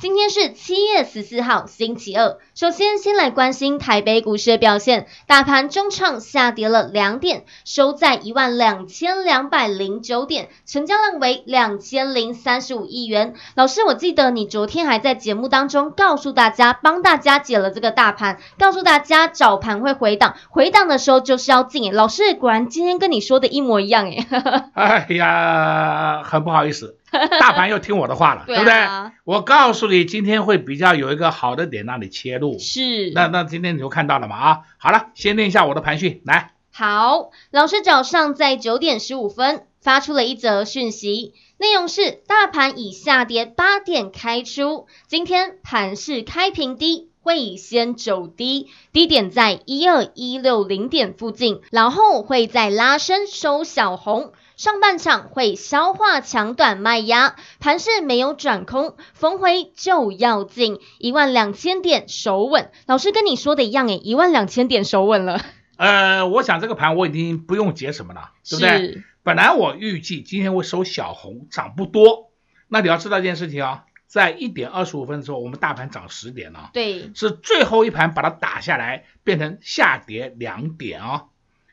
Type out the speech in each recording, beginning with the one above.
今天是七月十四号，星期二。首先，先来关心台北股市的表现。大盘中场下跌了两点，收在一万两千两百零九点，成交量为两千零三十五亿元。老师，我记得你昨天还在节目当中告诉大家，帮大家解了这个大盘，告诉大家早盘会回档，回档的时候就是要进。老师果然今天跟你说的一模一样耶。哎呀，很不好意思。大盘又听我的话了，对，不对？我告诉你，今天会比较有一个好的点让你切入。是。那那今天你就看到了嘛啊？好了，先念一下我的盘讯，来。好，老师早上在九点十五分发出了一则讯息，内容是大盘以下跌八点开出，今天盘势开平低，会先走低，低点在一二一六零点附近，然后会再拉升收小红。上半场会消化强短卖压，盘势没有转空，逢回就要进一万两千点守稳。老师跟你说的一样诶，一万两千点守稳了。呃，我想这个盘我已经不用解什么了，对不对？本来我预计今天会收小红，涨不多。那你要知道一件事情啊，在一点二十五分的时候，我们大盘涨十点了，对，是最后一盘把它打下来，变成下跌两点啊。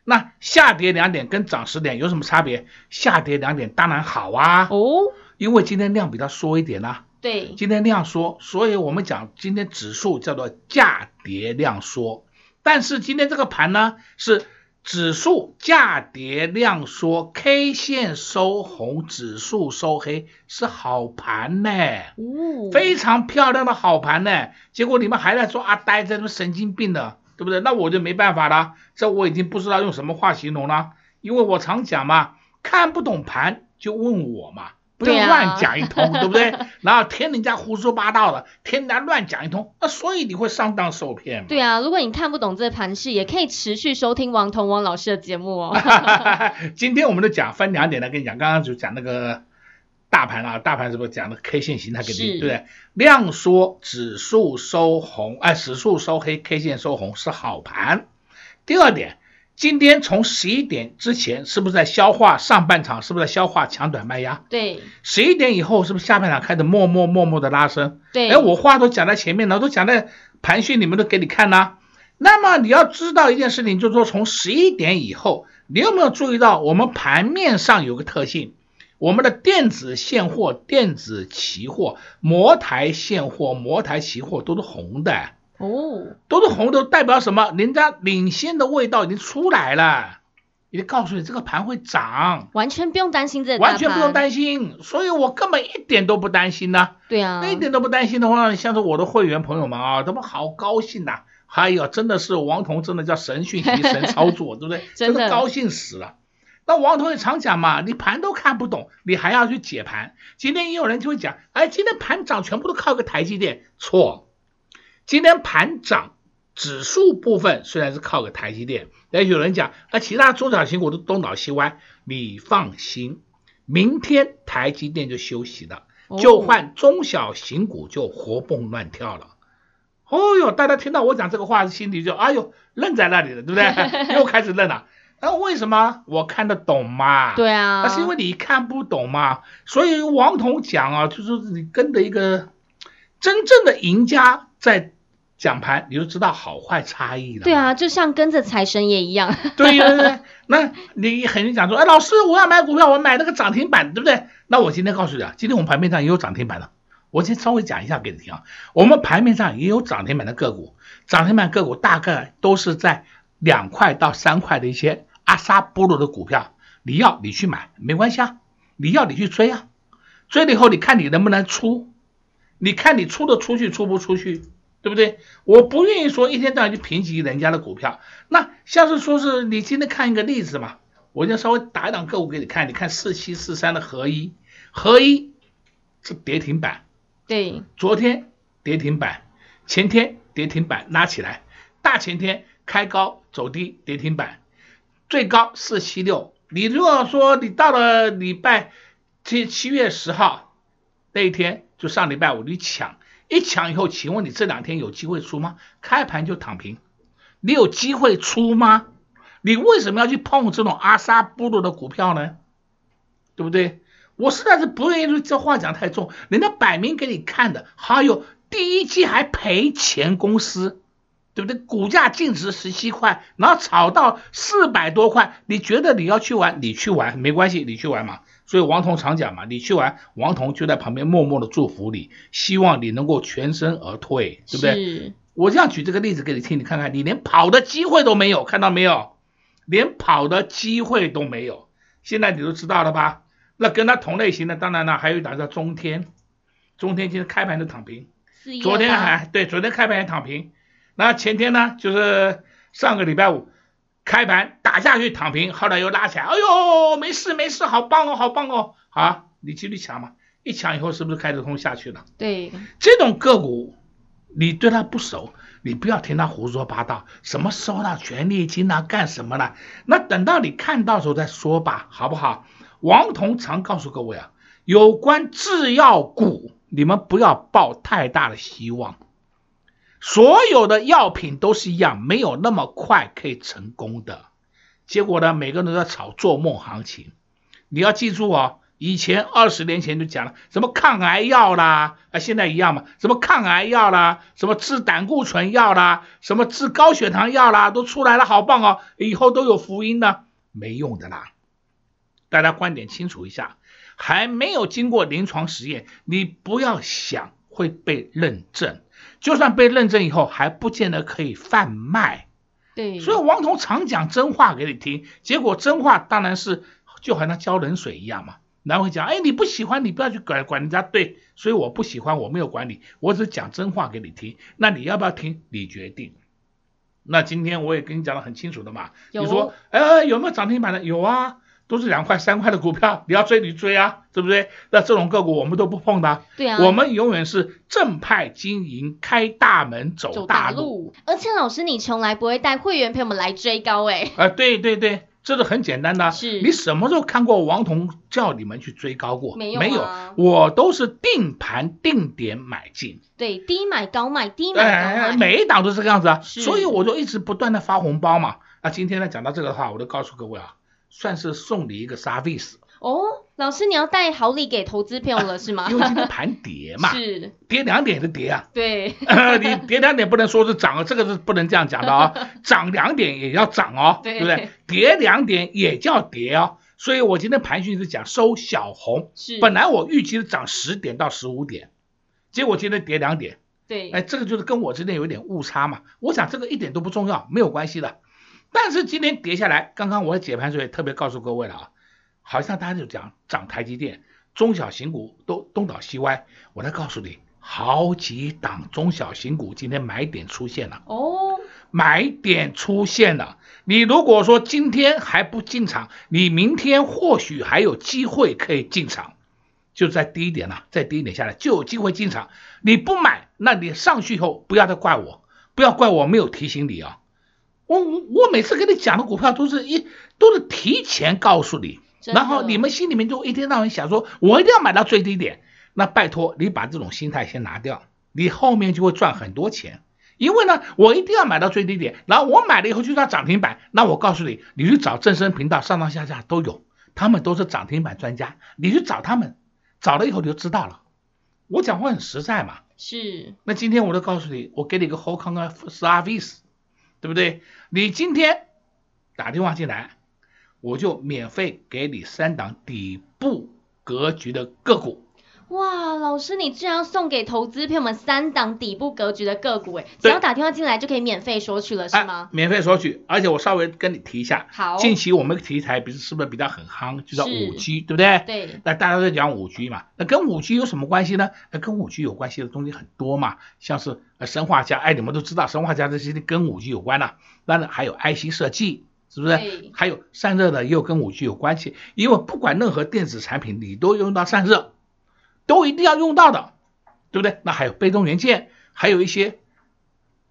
那下跌两点跟涨十点有什么差别？下跌两点当然好啊，哦，因为今天量比较缩一点啦、啊。对，今天量缩，所以我们讲今天指数叫做价跌量缩。但是今天这个盘呢，是指数价跌量缩，K 线收红，指数收黑，是好盘呢，哦，非常漂亮的好盘呢。结果你们还在说阿呆这种神经病的。对不对？那我就没办法了，这我已经不知道用什么话形容了，因为我常讲嘛，看不懂盘就问我嘛，不要乱讲一通，对，不对？然后听人家胡说八道的，听人家乱讲一通，那所以你会上当受骗嘛。对啊，如果你看不懂这盘势，也可以持续收听王彤王老师的节目哦。今天我们的讲分两点来跟你讲，刚刚就讲那个。大盘啊，大盘是不是讲的 K 线形态给你，对不对？量缩，指数收红，哎，指数收黑，K 线收红是好盘。第二点，今天从十一点之前是不是在消化上半场？是不是在消化强短卖压？对。十一点以后是不是下半场开始默默默默的拉升？对。哎，我话都讲在前面了，都讲在盘讯里面都给你看呐。那么你要知道一件事情，就是说从十一点以后，你有没有注意到我们盘面上有个特性？我们的电子现货、电子期货、茅台现货、茅台期货都是红的哦，都是红的，代表什么？人家领先的味道已经出来了，已经告诉你这个盘会涨，完全不用担心这个，完全不用担心，所以我根本一点都不担心呐。对啊，那一点都不担心的话，像是我的会员朋友们啊，他们好高兴呐。还有，真的是王彤，真的叫神讯息、神操作，对不对？真的高兴死了。那王同学常讲嘛，你盘都看不懂，你还要去解盘。今天也有人就会讲，哎，今天盘涨全部都靠个台积电，错。今天盘涨，指数部分虽然是靠个台积电，但有人讲，那，其他中小型股都东倒西歪。你放心，明天台积电就休息了，就换中小型股就活蹦乱跳了。哦哟，大家听到我讲这个话，心里就哎呦愣在那里了，对不对？又开始愣了。那为什么我看得懂嘛？对啊，那是因为你看不懂嘛。所以王彤讲啊，就是你跟着一个真正的赢家在讲盘，你就知道好坏差异了。对啊，就像跟着财神爷一样。对对，对，那你很讲说，哎，老师，我要买股票，我买那个涨停板，对不对？那我今天告诉你啊，今天我们盘面上也有涨停板的。我先稍微讲一下给你听啊，我们盘面上也有涨停板的个股，涨停板个股大概都是在两块到三块的一些。阿萨波罗的股票，你要你去买没关系啊，你要你去追啊，追了以后你看你能不能出，你看你出得出去出不出去，对对不对？我不愿意说一天到晚去评级人家的股票。那像是说是你今天看一个例子嘛，我就稍微打一档个股给你看，你看四七四三的合一，合一是跌停板，对，昨天跌停板，前天跌停板拉起来，大前天开高走低跌停板，最高四七六。你如果说你到了礼拜七七月十号那一天，就上礼拜五你抢。一抢以后，请问你这两天有机会出吗？开盘就躺平，你有机会出吗？你为什么要去碰这种阿萨布鲁的股票呢？对不对？我实在是不愿意这话讲太重，人家摆明给你看的，还有第一季还赔钱公司，对不对？股价净值十七块，然后炒到四百多块，你觉得你要去玩，你去玩没关系，你去玩嘛。所以王彤常讲嘛，你去玩，王彤就在旁边默默的祝福你，希望你能够全身而退，对不对？我这样举这个例子给你听，你看看，你连跑的机会都没有，看到没有？连跑的机会都没有。现在你都知道了吧？那跟他同类型的，当然了，还有一档叫中天，中天今天开盘就躺平，昨天还对，昨天开盘也躺平，那前天呢，就是上个礼拜五。开盘打下去躺平，后来又拉起来，哎呦，没事没事，好棒哦，好棒哦，好，你继续抢嘛，一抢以后是不是开始通下去了？对，这种个股你对它不熟，你不要听他胡说八道，什么收到权利金啊，干什么了？那等到你看到时候再说吧，好不好？王彤常告诉各位啊，有关制药股，你们不要抱太大的希望。所有的药品都是一样，没有那么快可以成功的。结果呢，每个人都在炒做梦行情。你要记住哦，以前二十年前就讲了，什么抗癌药啦，啊，现在一样嘛，什么抗癌药啦，什么治胆固醇药啦，什么治高血糖药啦，都出来了，好棒哦，以后都有福音的，没用的啦。大家观点清楚一下，还没有经过临床实验，你不要想会被认证。就算被认证以后，还不见得可以贩卖。对，所以王彤常讲真话给你听，结果真话当然是就好像浇冷水一样嘛。然后会讲，哎，你不喜欢，你不要去管管人家。对，所以我不喜欢，我没有管你，我只讲真话给你听。那你要不要听？你决定。那今天我也跟你讲的很清楚的嘛。有你说，哎，有没有涨停板的？有啊。都是两块三块的股票，你要追你追啊，对不对？那这种个股我们都不碰的。对啊，我们永远是正派经营，开大门走大路。大路而且老师，你从来不会带会员朋友们来追高哎。啊、呃，对对对，这是很简单的。是。你什么时候看过王彤叫你们去追高过？没有、啊，没有。我都是定盘定点买进。对，低买高卖，低买高卖。哎，每一档都是这个样子啊。是所以我就一直不断的发红包嘛。那今天呢，讲到这个的话，我就告诉各位啊。算是送你一个 service 哦，老师你要带好礼给投资朋友了是吗？因为今天盘跌嘛，是。跌两点的跌啊，对，你跌两点不能说是涨，这个是不能这样讲的啊、哦，涨两点也要涨哦，对，对不对？跌两点也叫跌哦，所以我今天盘讯是讲收小红，是，本来我预期是涨十点到十五点，结果今天跌两点，对，哎，这个就是跟我之间有点误差嘛，我想这个一点都不重要，没有关系的。但是今天跌下来，刚刚我解盘时候也特别告诉各位了啊，好像大家就讲涨台积电，中小型股都东倒西歪。我来告诉你，好几档中小型股今天买点出现了哦，买点出现了。你如果说今天还不进场，你明天或许还有机会可以进场，就在低一点了，再低一点下来就有机会进场。你不买，那你上去以后不要再怪我，不要怪我没有提醒你啊。我我我每次跟你讲的股票都是一都是提前告诉你，然后你们心里面就一天到晚想说，我一定要买到最低点。那拜托你把这种心态先拿掉，你后面就会赚很多钱。因为呢，我一定要买到最低点，然后我买了以后就叫涨停板。那我告诉你，你去找正声频道上上下下都有，他们都是涨停板专家，你去找他们，找了以后你就知道了。我讲话很实在嘛。是。那今天我都告诉你，我给你个好康的 service。对不对？你今天打电话进来，我就免费给你三档底部格局的个股。哇，老师，你居然要送给投资朋友们三档底部格局的个股，哎，只要打电话进来就可以免费索取了，是吗？啊，免费索取，而且我稍微跟你提一下，好，近期我们的题材不是是不是比较很夯，就叫五 G，对不对？对。那大家都在讲五 G 嘛，那跟五 G 有什么关系呢？那跟五 G 有关系的东西很多嘛，像是呃砷化家，哎，你们都知道生化家这些跟五 G 有关的，当然还有 IC 设计。是不是？还有散热的又跟五 G 有关系，因为不管任何电子产品，你都用到散热，都一定要用到的，对不对？那还有被动元件，还有一些。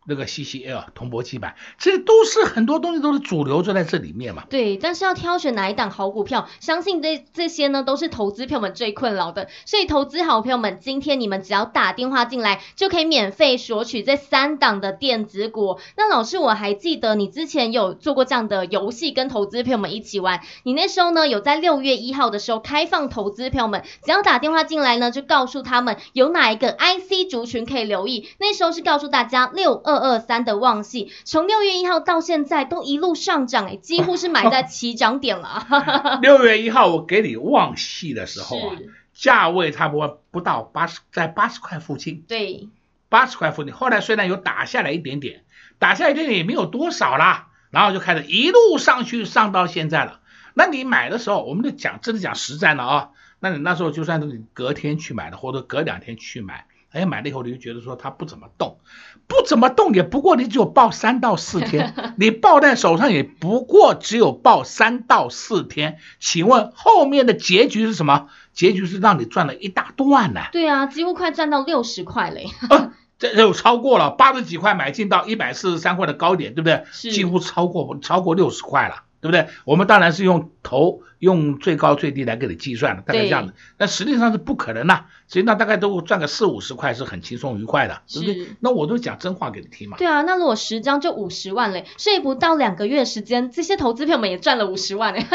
那个 CCL 铜箔基板，这都是很多东西都是主流就在这里面嘛。对，但是要挑选哪一档好股票，相信这这些呢都是投资票们最困扰的。所以投资好朋友们，今天你们只要打电话进来，就可以免费索取这三档的电子股。那老师我还记得你之前有做过这样的游戏，跟投资朋友们一起玩。你那时候呢有在六月一号的时候开放投资朋友们，只要打电话进来呢，就告诉他们有哪一个 IC 族群可以留意。那时候是告诉大家六二。二二三的旺系，从六月一号到现在都一路上涨，哎，几乎是买在 起涨点了。六月一号我给你旺系的时候啊，价位差不多不到八十，在八十块附近。对，八十块附近。后来虽然有打下来一点点，打下来一点点也没有多少啦，然后就开始一路上去，上到现在了。那你买的时候，我们就讲，真的讲实战了啊。那你那时候就算是你隔天去买的，或者隔两天去买。哎，买了以后你就觉得说它不怎么动，不怎么动，也不过你只有抱三到四天，你抱在手上也不过只有抱三到四天，请问后面的结局是什么？结局是让你赚了一大段呢？对啊，几乎快赚到六十块嘞。啊，这就超过了八十几块买进到一百四十三块的高点，对不对？是几乎超过超过六十块了。对不对？我们当然是用头用最高最低来给你计算的，大概这样的。但实际上是不可能的，实际上大概都赚个四五十块是很轻松愉快的，对不对？那我都讲真话给你听嘛。对啊，那如果十张就五十万嘞，所以不到两个月时间，这些投资票们也赚了五十万嘞。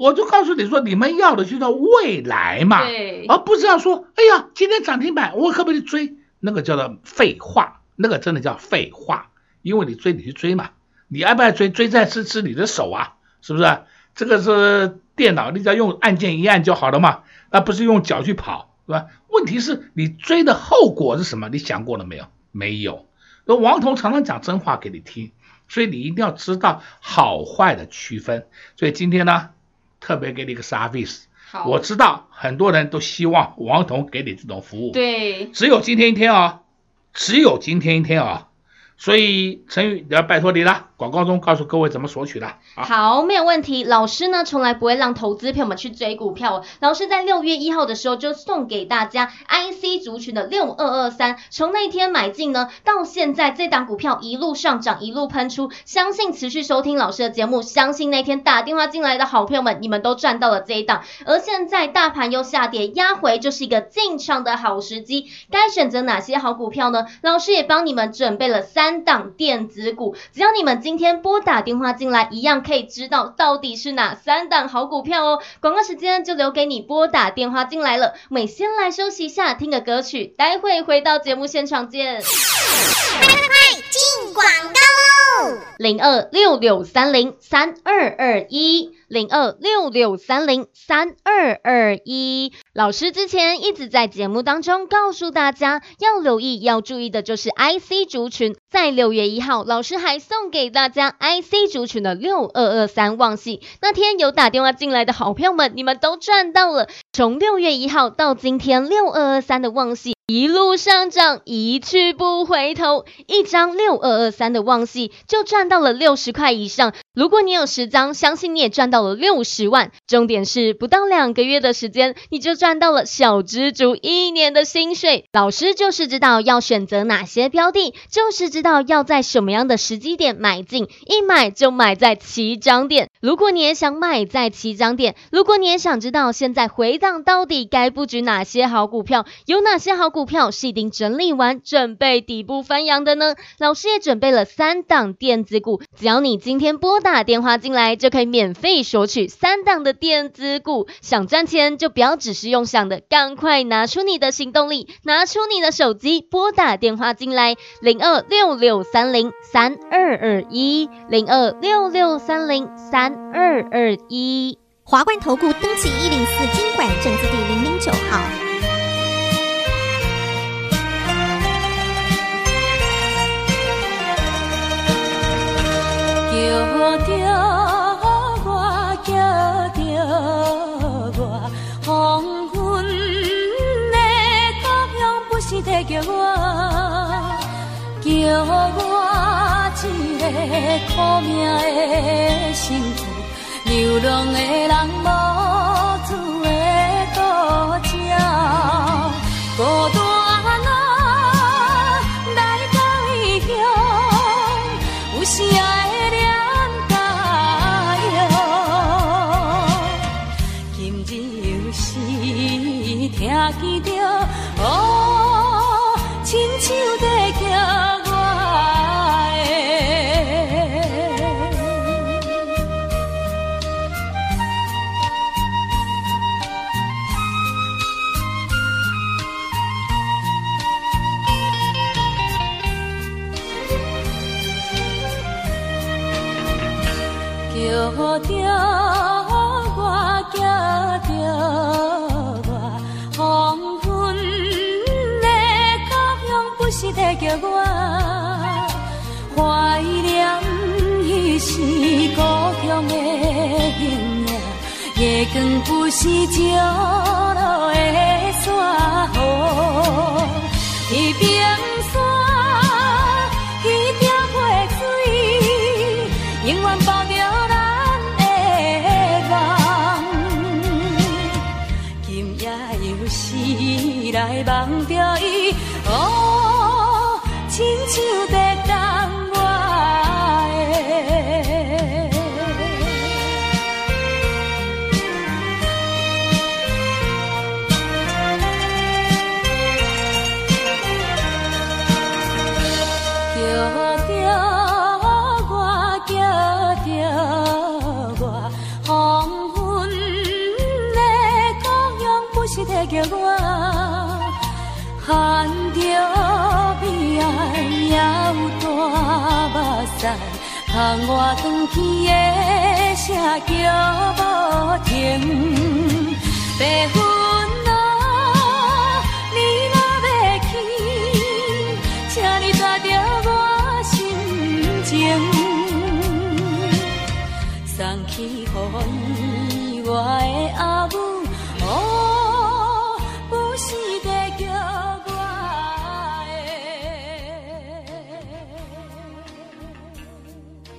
我我就告诉你说，你们要的就叫未来嘛，对，而不是要说，哎呀，今天涨停板，我可不可以追？那个叫做废话，那个真的叫废话，因为你追你去追嘛。你爱不爱追？追在是是你的手啊，是不是？这个是电脑，你只要用按键一按就好了嘛，那不是用脚去跑，是吧？问题是你追的后果是什么？你想过了没有？没有。那王彤常常讲真话给你听，所以你一定要知道好坏的区分。所以今天呢，特别给你一个 service。好，我知道很多人都希望王彤给你这种服务。对，只有今天一天啊，只有今天一天啊。所以陈宇要拜托你了，广告中告诉各位怎么索取的。好，没有问题。老师呢，从来不会让投资朋友们去追股票。老师在六月一号的时候就送给大家 IC 族群的六二二三，从那天买进呢，到现在这档股票一路上涨，一路喷出。相信持续收听老师的节目，相信那天打电话进来的好朋友们，你们都赚到了这一档。而现在大盘又下跌，压回就是一个进场的好时机。该选择哪些好股票呢？老师也帮你们准备了。三档电子股，只要你们今天拨打电话进来，一样可以知道到底是哪三档好股票哦。广告时间就留给你拨打电话进来了。我们先来休息一下，听个歌曲，待会回到节目现场见。快快快，进广告喽！零二六六三零三二二一。零二六六三零三二二一，老师之前一直在节目当中告诉大家，要留意、要注意的就是 IC 族群。在六月一号，老师还送给大家 IC 族群的六二二三旺矽。那天有打电话进来的好朋友们，你们都赚到了。从六月一号到今天，六二二三的旺矽。一路上涨，一去不回头，一张六二二三的旺矽就赚到了六十块以上。如果你有十张，相信你也赚到了六十万。重点是不到两个月的时间，你就赚到了小蜘蛛一年的薪水。老师就是知道要选择哪些标的，就是知道要在什么样的时机点买进，一买就买在起涨点。如果你也想买在起涨点，如果你也想知道现在回档到底该布局哪些好股票，有哪些好。股票是已经整理完，准备底部翻扬的呢？老师也准备了三档电子股，只要你今天拨打电话进来，就可以免费索取三档的电子股。想赚钱就不要只是用想的，赶快拿出你的行动力，拿出你的手机，拨打电话进来，零二六六三零三二二一，零二六六三零三二二一。华冠投顾登记一零四经管证字第零零九号。叫着我，叫着我，黄昏的故乡不是在叫我，叫我。苦命的身躯，流浪的人叫着我，惊着我，黄昏的故乡不是地叫我，怀念彼时故乡的形影，月光不时照落的山河，来忘掉伊，哦，亲像窗外冬天的声叫不停。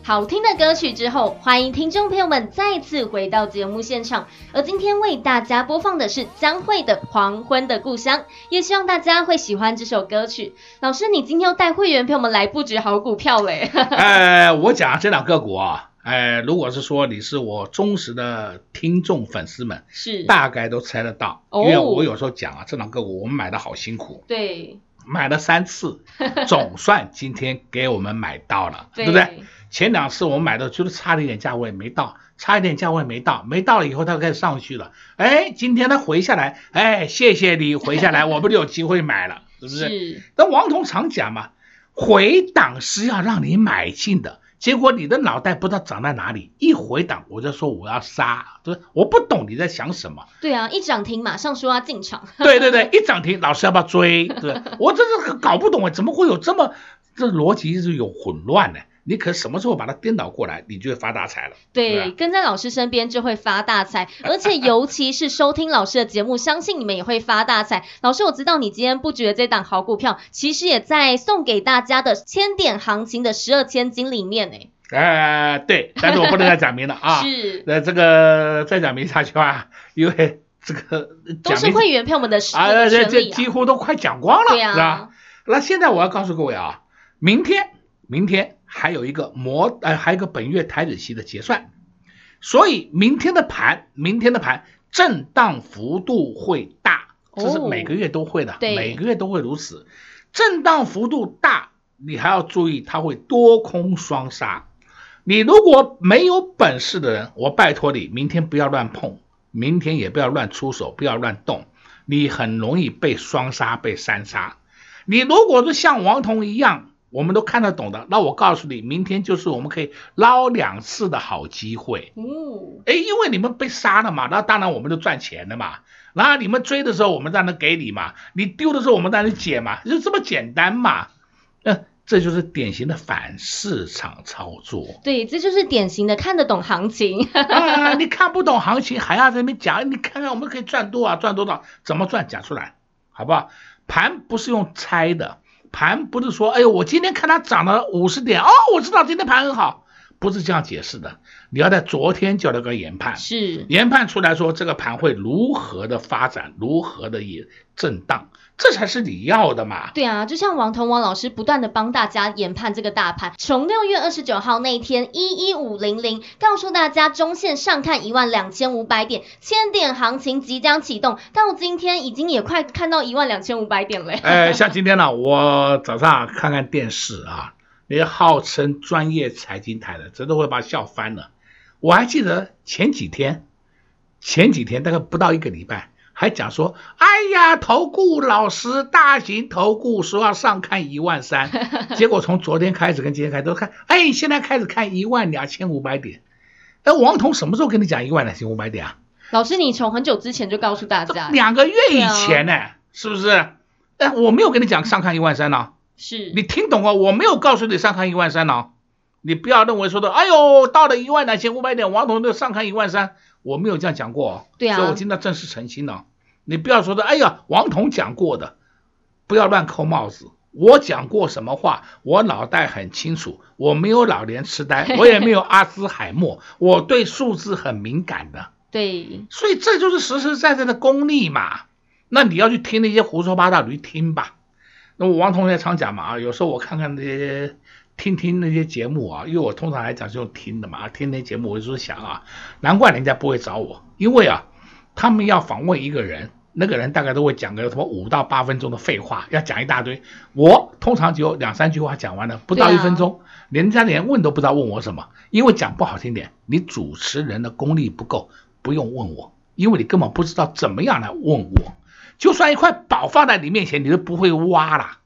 好听的歌曲之后，欢迎听众朋友们再次回到节目现场。而今天为大家播放的是江蕙的《黄昏的故乡》，也希望大家会喜欢这首歌曲。老师，你今天要带会员朋友们来布局好股票嘞？哎，我讲这两个股啊，哎，如果是说你是我忠实的听众粉丝们，是大概都猜得到，因为我有时候讲啊，这两个股我们买的好辛苦，对，买了三次，总算今天给我们买到了，对不对？前两次我们买的就是差了一点价位没到，差一点价位没到，没到了以后它就开始上去了。哎，今天它回下来，哎，谢谢你回下来，我们就有机会买了，是不是？那王彤常讲嘛，回档是要让你买进的，结果你的脑袋不知道长在哪里，一回档我就说我要杀，对，我不懂你在想什么。对啊，一涨停马上说要进场。对对对，一涨停老师要不要追？对，我真是搞不懂啊，怎么会有这么这逻辑是有混乱呢？你可什么时候把它颠倒过来，你就会发大财了。对，跟在老师身边就会发大财，而且尤其是收听老师的节目，相信你们也会发大财。老师，我知道你今天布局的这档好股票，其实也在送给大家的千点行情的十二千金里面呢。哎、呃，对，但是我不能再讲明了啊。是。那这个再讲明下去啊，因为这个都是会员朋友们的 啊，这这几乎都快讲光了，对啊，是吧？那现在我要告诉各位啊，明天，明天。还有一个模，呃，还有一个本月台指期的结算，所以明天的盘，明天的盘震荡幅度会大，这是每个月都会的，哦、每个月都会如此。震荡幅度大，你还要注意，它会多空双杀。你如果没有本事的人，我拜托你，明天不要乱碰，明天也不要乱出手，不要乱动，你很容易被双杀，被三杀。你如果是像王彤一样。我们都看得懂的，那我告诉你，明天就是我们可以捞两次的好机会。哦，哎，因为你们被杀了嘛，那当然我们就赚钱了嘛。然后你们追的时候，我们让人给你嘛；你丢的时候，我们让人捡嘛，就这么简单嘛。嗯，这就是典型的反市场操作。对，这就是典型的看得懂行情。啊，你看不懂行情还要在那边讲，你看看我们可以赚多少，赚多少，怎么赚，讲出来，好不好？盘不是用猜的。盘不是说，哎呦，我今天看它涨了五十点，哦，我知道今天盘很好，不是这样解释的。你要在昨天就那个研判，是研判出来说这个盘会如何的发展，如何的也震荡。这才是你要的嘛？对啊，就像王彤王老师不断的帮大家研判这个大盘，从六月二十九号那一天一一五零零告诉大家中线上看一万两千五百点，千点行情即将启动，到今天已经也快看到一万两千五百点了。哎，像今天呢，我早上看看电视啊，那些号称专业财经台的，真的会把笑翻了。我还记得前几天，前几天大概不到一个礼拜。还讲说，哎呀，投顾老师，大型投顾说要上看一万三，结果从昨天开始跟今天开始都看，哎，现在开始看一万两千五百点。哎，王彤什么时候跟你讲一万两千五百点啊？老师，你从很久之前就告诉大家，两个月以前呢，啊、是不是？哎，我没有跟你讲上看一万三呢，是你听懂啊？我没有告诉你上看一万三呢，你不要认为说的，哎呦，到了一万两千五百点，王彤就上看一万三。我没有这样讲过，对啊，所以我今天正式澄清了。你不要说的，哎呀，王彤讲过的，不要乱扣帽子。我讲过什么话，我脑袋很清楚，我没有老年痴呆，我也没有阿兹海默，我对数字很敏感的。对，所以这就是实实在在的功力嘛。那你要去听那些胡说八道，你去听吧。那我王同学常讲嘛，啊，有时候我看看那些。听听那些节目啊，因为我通常来讲是用听的嘛，听那节目我就想啊，难怪人家不会找我，因为啊，他们要访问一个人，那个人大概都会讲个什么五到八分钟的废话，要讲一大堆，我通常只有两三句话讲完了，不到一分钟，人家连问都不知道问我什么，因为讲不好听点，你主持人的功力不够，不用问我，因为你根本不知道怎么样来问我，就算一块宝放在你面前，你都不会挖啦。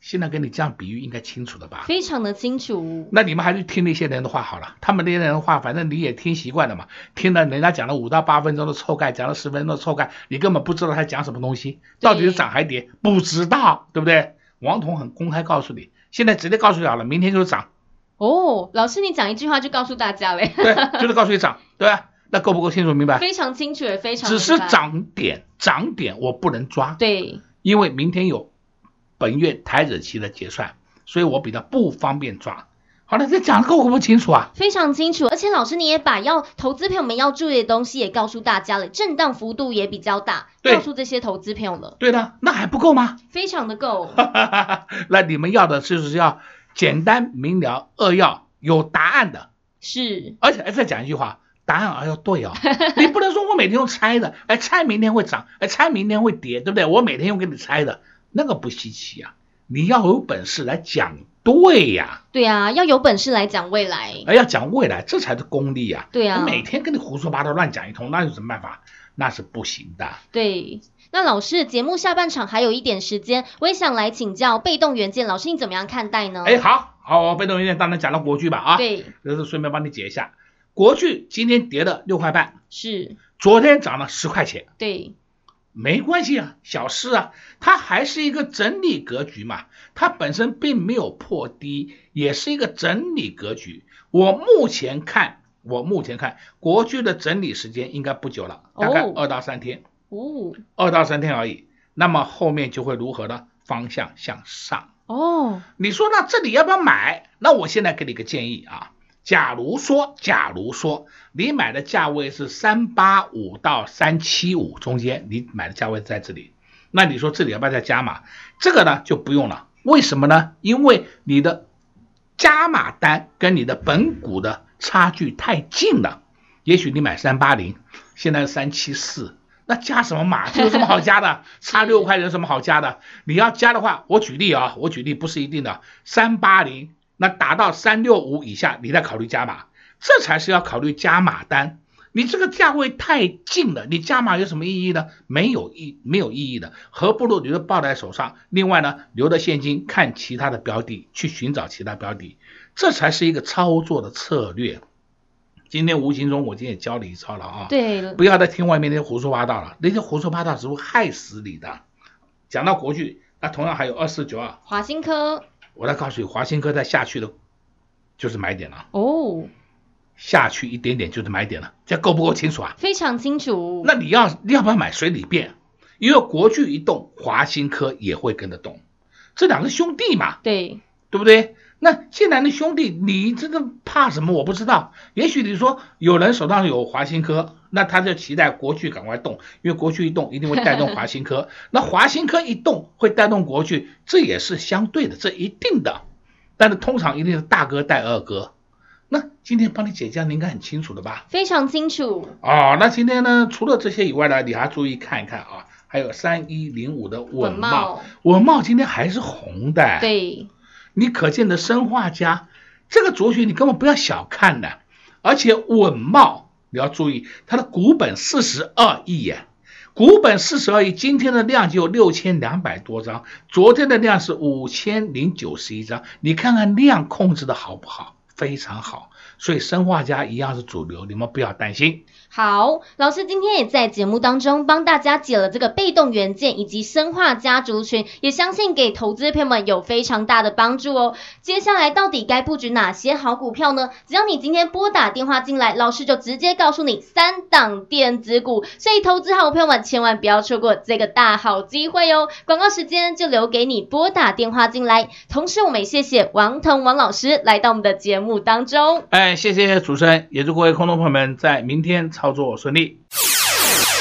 现在跟你这样比喻应该清楚了吧？非常的清楚。那你们还是听那些人的话好了，他们那些人的话，反正你也听习惯了嘛。听了人家讲了五到八分钟的臭盖，讲了十分钟的臭盖，你根本不知道他讲什么东西，到底是涨还跌，不知道，对不对？王彤很公开告诉你，现在直接告诉你好了，明天就是涨。哦，老师你讲一句话就告诉大家嘞？对，就是告诉你涨，对吧？那够不够清楚明白？非常清楚也非常。只是涨点，涨点我不能抓。对，因为明天有。本月台指期的结算，所以我比较不方便抓。好了，这讲的够不够清楚啊？非常清楚，而且老师你也把要投资朋友们要注意的东西也告诉大家了，震荡幅度也比较大，告诉这些投资朋友了。对的，那还不够吗？非常的够。那你们要的就是要简单明了、扼要、有答案的。是，而且再讲一句话，答案啊要对哦。你不能说我每天用猜的，哎，猜明天会涨，哎，猜明天会跌，对不对？我每天用给你猜的。那个不稀奇啊，你要有本事来讲对呀。对啊，要有本事来讲未来。哎，要讲未来，这才是功力啊。对啊，每天跟你胡说八道乱讲一通，那有什么办法？那是不行的。对，那老师，节目下半场还有一点时间，我也想来请教被动元件，老师你怎么样看待呢？哎，好好，被动元件当然讲到国巨吧啊。对，这是顺便帮你解一下，国巨今天跌了六块半，是，昨天涨了十块钱。对。没关系啊，小事啊，它还是一个整理格局嘛，它本身并没有破低，也是一个整理格局。我目前看，我目前看，国巨的整理时间应该不久了，大概二到三天，哦，二到三天而已。那么后面就会如何呢？方向向上。哦，你说那这里要不要买？那我现在给你个建议啊。假如说，假如说你买的价位是三八五到三七五中间，你买的价位在这里，那你说这里要不要再加码？这个呢就不用了，为什么呢？因为你的加码单跟你的本股的差距太近了。也许你买三八零，现在是三七四，那加什么码？这有什么好加的？差六块有什么好加的？你要加的话，我举例啊，我举例不是一定的，三八零。那达到三六五以下，你再考虑加码，这才是要考虑加码单。你这个价位太近了，你加码有什么意义呢？没有意没有意义的，何不如你就抱在手上。另外呢，留着现金看其他的标的，去寻找其他标的，这才是一个操作的策略。今天无形中我今天也教你一招了啊，对，不要再听外面那些胡说八道了，那些胡说八道只会害死你的。讲到国巨，那同样还有二四九二华新科。我来告诉你，华新科在下去的，就是买点了。哦，下去一点点就是买点了，这够不够清楚啊？非常清楚。那你要你要不要买随你便？因为国巨一动，华新科也会跟着动。这两个兄弟嘛，对，对不对？那既然的兄弟，你真的怕什么？我不知道。也许你说有人手上有华新科，那他就期待国巨赶快动，因为国巨一动，一定会带动华新科。那华新科一动，会带动国巨，这也是相对的，这一定的。但是通常一定是大哥带二哥。那今天帮你解这，你应该很清楚的吧？非常清楚。哦，那今天呢，除了这些以外呢，你还注意看一看啊，还有三一零五的稳茂，稳茂今天还是红的。对。你可见的生化家这个族群，你根本不要小看的，而且稳茂你要注意，它的股本四十二亿呀，股本四十二亿，今天的量就六千两百多张，昨天的量是五千零九十一张，你看看量控制的好不好？非常好，所以生化家一样是主流，你们不要担心。好，老师今天也在节目当中帮大家解了这个被动元件以及生化家族群，也相信给投资朋友们有非常大的帮助哦。接下来到底该布局哪些好股票呢？只要你今天拨打电话进来，老师就直接告诉你三档电子股，所以投资好朋友们千万不要错过这个大好机会哦。广告时间就留给你拨打电话进来，同时我们也谢谢王腾王老师来到我们的节目当中。哎，谢谢主持人，也祝各位空头朋友们在明天。操作顺利，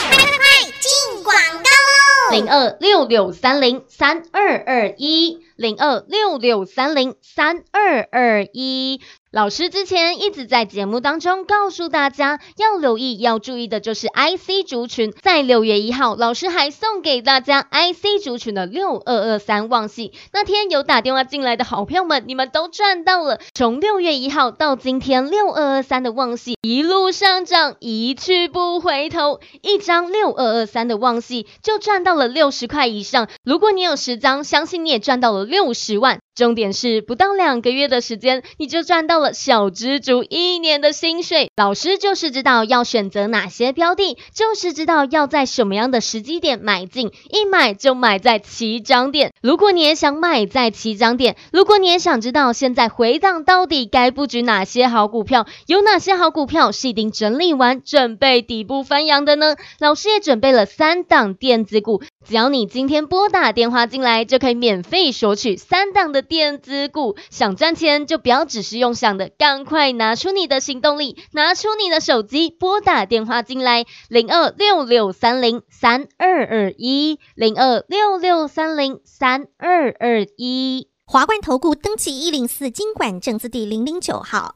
快快快进广告喽！零二六六三零三二二一，零二六六三零三二二一。老师之前一直在节目当中告诉大家，要留意、要注意的就是 IC 族群。在六月一号，老师还送给大家 IC 族群的六二二三旺矽。那天有打电话进来的好朋友们，你们都赚到了。从六月一号到今天，六二二三的旺矽一路上涨，一去不回头。一张六二二三的旺矽就赚到了六十块以上。如果你有十张，相信你也赚到了六十万。重点是不到两个月的时间，你就赚到了小资族一年的薪水。老师就是知道要选择哪些标的，就是知道要在什么样的时机点买进，一买就买在起涨点。如果你也想买在起涨点，如果你也想知道现在回档到底该布局哪些好股票，有哪些好股票是已经整理完，准备底部翻扬的呢？老师也准备了三档电子股，只要你今天拨打电话进来，就可以免费索取三档的。电子股想赚钱，就不要只是用想的，赶快拿出你的行动力，拿出你的手机，拨打电话进来，零二六六三零三二二一，零二六六三零三二二一。华冠投顾登记一零四经管证字第零零九号。